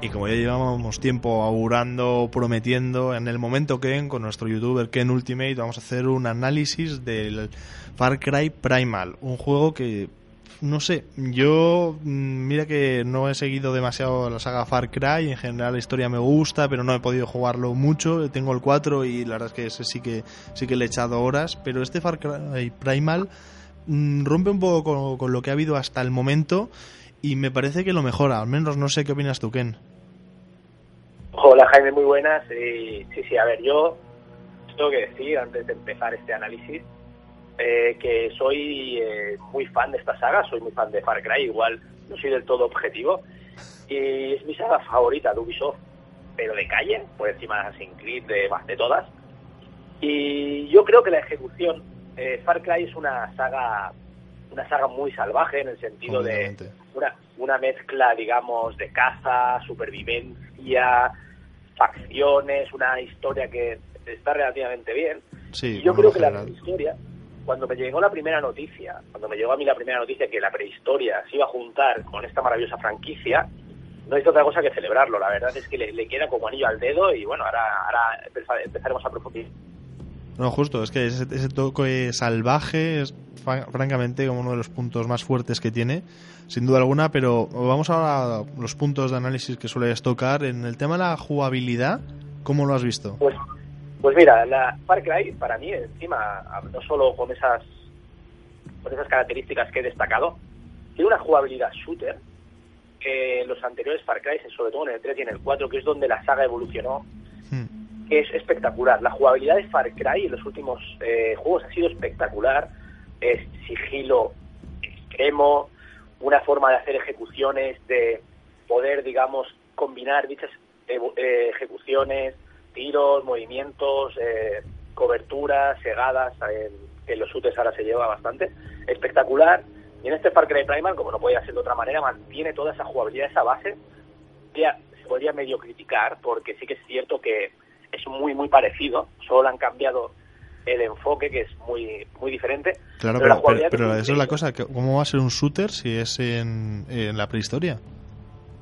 Y como ya llevamos tiempo augurando, prometiendo, en el momento que con nuestro youtuber Ken Ultimate vamos a hacer un análisis del Far Cry Primal, un juego que no sé, yo mm, mira que no he seguido demasiado la saga Far Cry, en general la historia me gusta, pero no he podido jugarlo mucho, tengo el 4 y la verdad es que ese sí que sí que le he echado horas, pero este Far Cry Primal mm, rompe un poco con, lo que ha habido hasta el momento y me parece que lo mejora, al menos no sé qué opinas tú, Ken. Hola Jaime, muy buenas. sí, sí, a ver, yo tengo que decir antes de empezar este análisis eh, que soy eh, muy fan de esta saga, soy muy fan de Far Cry, igual no soy del todo objetivo, y es mi saga favorita de Ubisoft, pero de calle, por encima de Assassin's Creed, de más de todas. Y yo creo que la ejecución, eh, Far Cry es una saga una saga muy salvaje en el sentido de una, una mezcla, digamos, de caza, supervivencia, facciones, una historia que está relativamente bien. Sí, y yo creo que la historia cuando me llegó la primera noticia, cuando me llegó a mí la primera noticia que la prehistoria se iba a juntar con esta maravillosa franquicia, no hizo otra cosa que celebrarlo. La verdad es que le, queda como anillo al dedo y bueno, ahora, ahora empezaremos a profundizar. No, justo, es que ese, toque salvaje es francamente como uno de los puntos más fuertes que tiene, sin duda alguna, pero vamos ahora a los puntos de análisis que sueles tocar. En el tema de la jugabilidad, ¿cómo lo has visto? Pues pues mira, la Far Cry, para mí, encima, no solo con esas, con esas características que he destacado, tiene una jugabilidad shooter que los anteriores Far Cry, sobre todo en el 3 y en el 4, que es donde la saga evolucionó. Que es espectacular. La jugabilidad de Far Cry en los últimos eh, juegos ha sido espectacular. Es sigilo extremo, una forma de hacer ejecuciones, de poder, digamos, combinar dichas eh, ejecuciones tiros, movimientos, eh, coberturas, segadas, que los shooters ahora se lleva bastante. Espectacular. Y en este Far Cry Primal, como no podía ser de otra manera, mantiene toda esa jugabilidad, esa base. Ya se podría medio criticar, porque sí que es cierto que muy, muy parecido. Solo han cambiado el enfoque, que es muy, muy diferente. Claro, pero, pero, eso es la cosa. ¿Cómo va a ser un shooter si es en la prehistoria?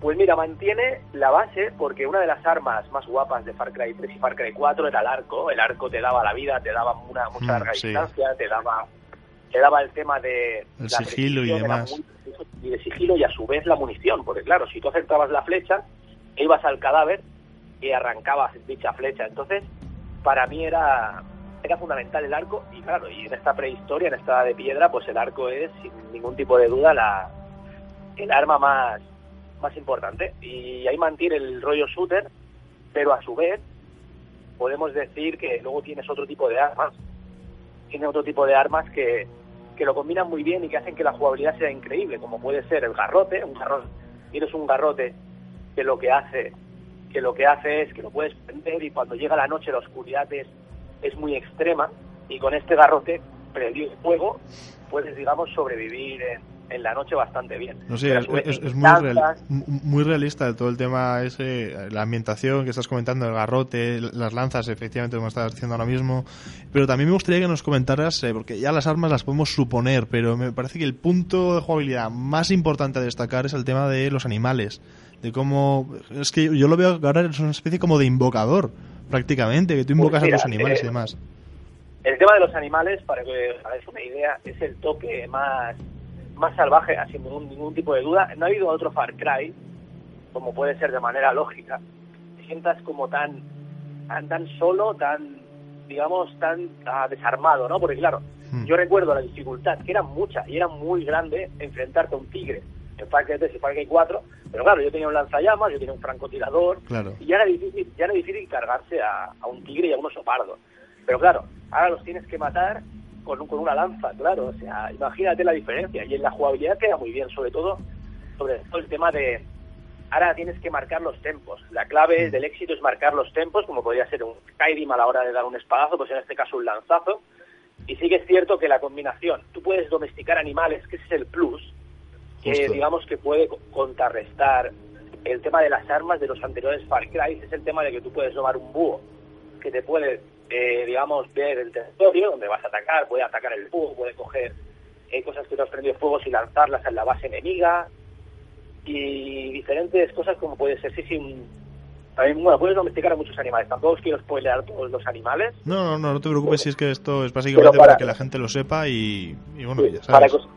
Pues mira, mantiene la base porque una de las armas más guapas de Far Cry 3 y Far Cry 4 era el arco. El arco te daba la vida, te daba una mucha mm, larga distancia, te daba te daba el tema de el sigilo y demás. y de sigilo y a su vez la munición, porque claro, si tú acertabas la flecha, ibas al cadáver y arrancabas dicha flecha. Entonces, para mí era era fundamental el arco y claro, y en esta prehistoria, en esta de piedra, pues el arco es sin ningún tipo de duda la el arma más más importante. Y ahí mantiene el rollo shooter, pero a su vez podemos decir que luego tienes otro tipo de armas, tiene otro tipo de armas que, que lo combinan muy bien y que hacen que la jugabilidad sea increíble, como puede ser el garrote, un garrote, tienes un garrote que lo que hace que lo que hace es que lo puedes prender y cuando llega la noche la oscuridad es, es muy extrema y con este garrote prendido fuego puedes digamos sobrevivir en, en la noche bastante bien. No sé, es, muy, muy, realista todo el tema ese, la ambientación que estás comentando, el garrote, las lanzas, efectivamente, como estás diciendo ahora mismo. Pero también me gustaría que nos comentaras, eh, porque ya las armas las podemos suponer, pero me parece que el punto de jugabilidad más importante a destacar es el tema de los animales. De cómo. Es que yo lo veo ahora es una especie como de invocador, prácticamente, que tú pues invocas a los animales y eh, demás. El tema de los animales, para que os hagáis una idea, es el toque más más salvaje, sin ningún, ningún tipo de duda. No ha habido otro Far Cry, como puede ser de manera lógica, te sientas como tan, tan, solo, tan, digamos, tan ah, desarmado, ¿no? Porque claro, hmm. yo recuerdo la dificultad, que era mucha y era muy grande enfrentarte a un tigre en Far Cry 3 y Far Cry 4, pero claro, yo tenía un lanzallamas, yo tenía un francotirador, y ya era difícil, ya era difícil cargarse a, a un tigre y a un oso pardo. Pero claro, ahora los tienes que matar con, con una lanza, claro. O sea, imagínate la diferencia. Y en la jugabilidad queda muy bien, sobre todo, sobre todo el tema de ahora tienes que marcar los tempos. La clave mm. del éxito es marcar los tempos, como podría ser un Skyrim a la hora de dar un espadazo, pues en este caso un lanzazo. Y sí que es cierto que la combinación, tú puedes domesticar animales, que ese es el plus, que digamos que puede contrarrestar el tema de las armas de los anteriores Far Cry, es el tema de que tú puedes tomar un búho que te puede eh, digamos, ver el territorio donde vas a atacar, puede atacar el fuego, puede coger eh, cosas que te has prendido fuego y lanzarlas en la base enemiga. y diferentes cosas como puede ser, sí, sí, un- también, bueno, puedes domesticar a muchos animales. Tampoco os quiero spoilear todos los animales. No, no, no, no te preocupes si es que esto es básicamente para- para que la gente lo sepa y, y bueno, Sí, ya para, sabes. que os,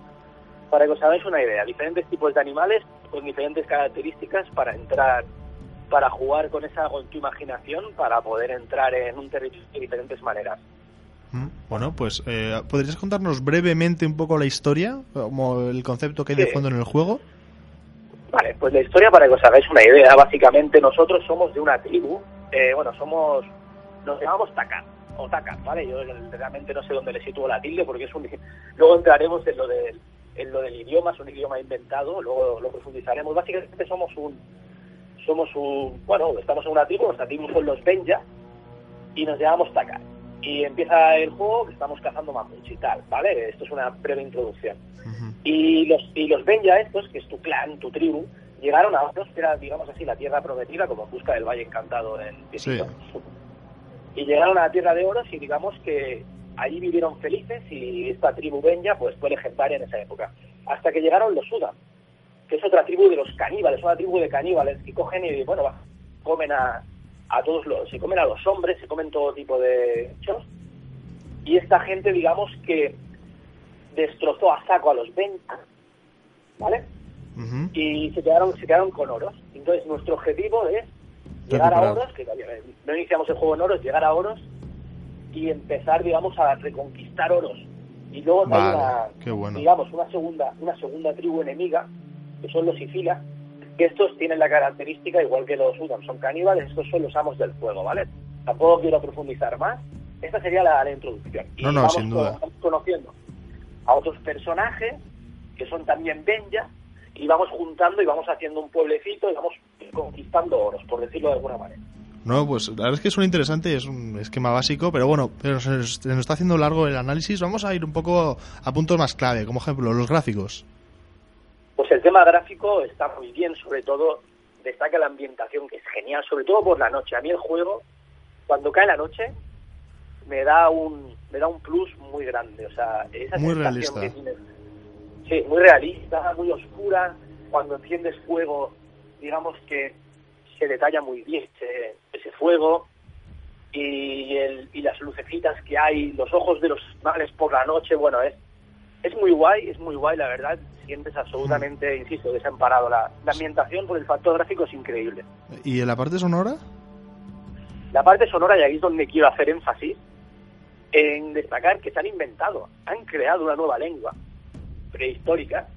para que os hagáis una idea, diferentes tipos de animales con diferentes características para entrar, para jugar con esa con tu imaginación, para poder entrar en un territorio de diferentes maneras. Mm, Bueno, pues eh, ¿podrías contarnos brevemente un poco la historia? Como el concepto que hay de fondo en el juego. Vale, pues la historia para que os hagáis una idea, básicamente nosotros somos de una tribu, eh, bueno, somos, nos llamamos Takar, o Takar, ¿vale? Yo realmente no sé dónde le sitúo la tilde porque es un... Luego entraremos en lo del, en lo del idioma, es un idioma inventado, luego lo profundizaremos. Básicamente somos un, somos un, bueno, estamos en una tribu, nuestra tribu son los Benja y nos llamamos Takar. Y empieza el juego que estamos cazando mamuts y tal, ¿vale? Esto es una breve introducción. Y los, y los Benja estos, que es tu clan, tu tribu, llegaron a otros, que era, digamos así, la tierra prometida, como en busca del Valle Encantado en Sí. Y llegaron a la tierra de oros y digamos que allí vivieron felices y esta tribu Benja pues fue legendaria en esa época. Hasta que llegaron los Sudan, que es otra tribu de los caníbales, una tribu de caníbales que cogen y, bueno, comen a, a todos los, se comen a los hombres, se comen todo tipo de hechos. Y esta gente, digamos que destrozó a saco a los Benja, ¿vale? Y se quedaron se quedaron con oros. Entonces nuestro objetivo es llegar a oros, que no iniciamos el juego en oros, llegar a oros y empezar, digamos, a reconquistar oros. Y luego hay Vale, una, qué bueno. digamos, una segunda, una segunda tribu enemiga, que son los Sicilia, que estos tienen la característica, igual que los Udam, son caníbales, estos son los amos del fuego, ¿vale? Tampoco quiero profundizar más. Esta sería la, la introducción. Y No, no, vamos sin duda. con- conociendo a otros personajes que son también Benja y vamos juntando y vamos haciendo un pueblecito y vamos conquistando oros, por decirlo de alguna manera. No, pues la verdad es que suena interesante, es un esquema básico, pero bueno, pero se nos está haciendo largo el análisis. Vamos a ir un poco a puntos más clave, como ejemplo los gráficos. Pues el tema gráfico está muy bien, sobre todo destaca la ambientación que es genial, sobre todo por la noche. A mí el juego, cuando cae la noche, me da un me da un plus muy grande, o sea, esa Muy realista. que tienes. Sí, muy realista, muy oscura. Cuando enciendes fuego, digamos que se detalla muy bien ese, ese fuego y, el, y las lucecitas que hay, los ojos de los males por la noche, bueno, es, es muy guay, es muy guay, la verdad. Sientes absolutamente, insisto, desamparado. La, la ambientación por el factor gráfico es increíble. ¿Y en la parte sonora? La parte sonora, y ahí es donde quiero hacer énfasis, en destacar que se han inventado, han creado una nueva lengua prehistórica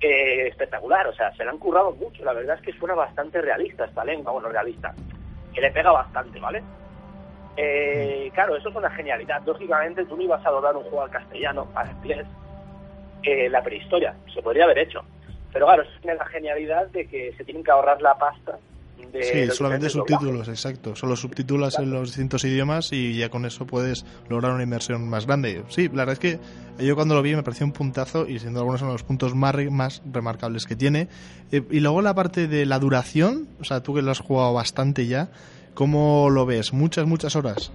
eh, espectacular, o sea, se la han currado mucho, la verdad es que suena bastante realista esta lengua, bueno, realista, que le pega bastante, ¿vale? Eh, claro, eso es una genialidad. Lógicamente, tú no ibas a doblar un juego al castellano, al inglés, eh, la prehistoria, se podría haber hecho. Pero claro, tiene la genialidad de que se tienen que ahorrar la pasta. De Sí, solamente doblajes. subtítulos, exacto. Solo subtítulos en los distintos idiomas y ya con eso puedes lograr una inversión más grande. Sí, la verdad es que yo cuando lo vi me pareció un puntazo y siendo algunos son los puntos más, re- más remarcables que tiene. Eh, y luego la parte de la duración, o sea, tú que lo has jugado bastante ya, ¿cómo lo ves? ¿Muchas, muchas horas?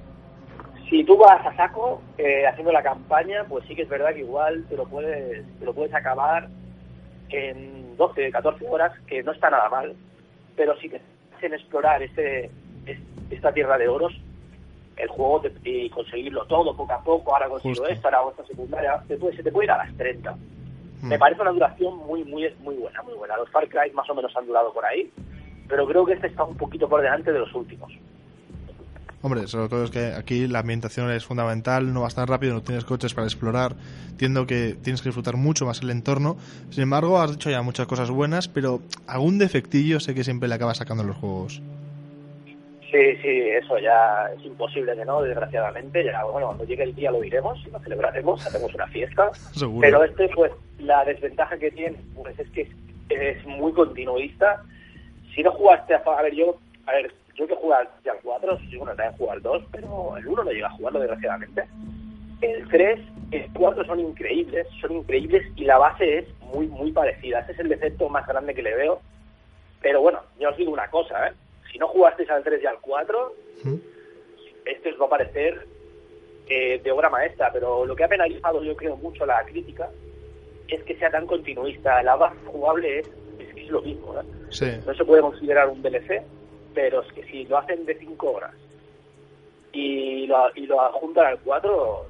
Si tú vas a saco eh, haciendo la campaña, pues sí que es verdad que igual te lo puedes, te lo puedes acabar en 12, 14 horas, que no está nada mal, pero si te hacen explorar este, es- esta tierra de oros, el juego te- y conseguirlo todo poco a poco, ahora consigo esto, ahora otra secundaria, te puede- se te puede ir a las 30. Mm. Me parece una duración muy, muy, muy buena, muy buena. Los Far Cry más o menos han durado por ahí, pero creo que este está un poquito por delante de los últimos. Hombre, sobre todo es que aquí la ambientación es fundamental, no vas tan rápido, no tienes coches para explorar, entiendo que tienes que disfrutar mucho más el entorno. Sin embargo, has dicho ya muchas cosas buenas, pero algún defectillo sé que siempre le acabas sacando los juegos. Sí, sí, eso ya es imposible que no, desgraciadamente. Ya, bueno, cuando llegue el día lo diremos, lo celebraremos, haremos una fiesta. Seguro. Pero este, pues, la desventaja que tiene, pues es que es, es muy continuista. Si no jugaste a, a ver, yo, a ver, yo que jugar ya al 4, sí, bueno, también jugar al 2, pero el 1 no llega a jugarlo, desgraciadamente. El 3, el 4 son increíbles, son increíbles y la base es muy, muy parecida. Ese es el defecto más grande que le veo. Pero bueno, yo os digo una cosa, ¿eh? Si no jugasteis al 3 y al 4, ¿Mm? este os va a parecer eh, de obra maestra, pero lo que ha penalizado yo creo mucho la crítica es que sea tan continuista. La base jugable es, es es lo mismo. ¿eh? Sí. No se puede considerar un DLC, pero es que si lo hacen de 5 horas y lo, y lo adjuntan al 4,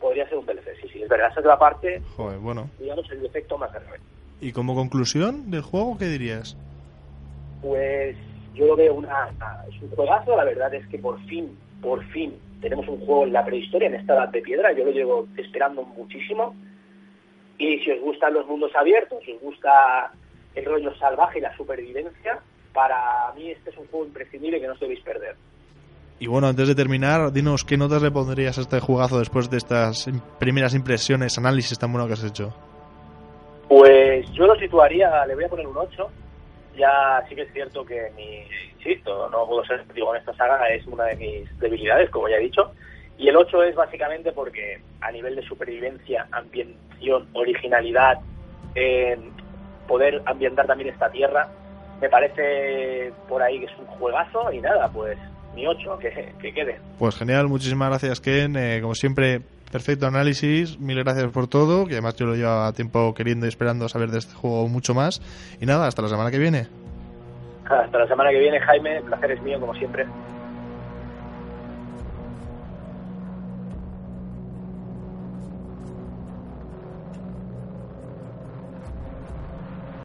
podría ser un DLC. Sí, sí, es verdad. Esa es la parte, Joder, bueno. digamos, el defecto más grave. ¿Y como conclusión del juego, qué dirías? Pues yo lo veo una, es un juegazo, la verdad es que por fin, por fin, tenemos un juego en la prehistoria, en esta edad de piedra, yo lo llevo esperando muchísimo. Y si os gustan los mundos abiertos, si os gusta el rollo salvaje y la supervivencia, para mí este es un juego imprescindible que no os debéis perder. Y bueno, antes de terminar, dinos qué notas le pondrías a este juegazo después de estas im- primeras impresiones, análisis tan bueno que has hecho. Pues yo lo situaría, le voy a poner un 8. Ya sí que es cierto que mi, insisto, no puedo ser digo en esta saga, es una de mis debilidades, como ya he dicho. Y el 8 es básicamente porque a nivel de supervivencia, ambientación, originalidad, eh, poder ambientar también esta tierra, me parece por ahí que es un juegazo y nada, pues mi 8, que, que quede. Pues genial, muchísimas gracias Ken, Eh, como siempre, perfecto análisis, mil gracias por todo, que además yo lo llevaba tiempo queriendo y esperando saber de este juego mucho más. Y nada, hasta la semana que viene. Hasta la semana que viene, Jaime, el placer es mío como siempre.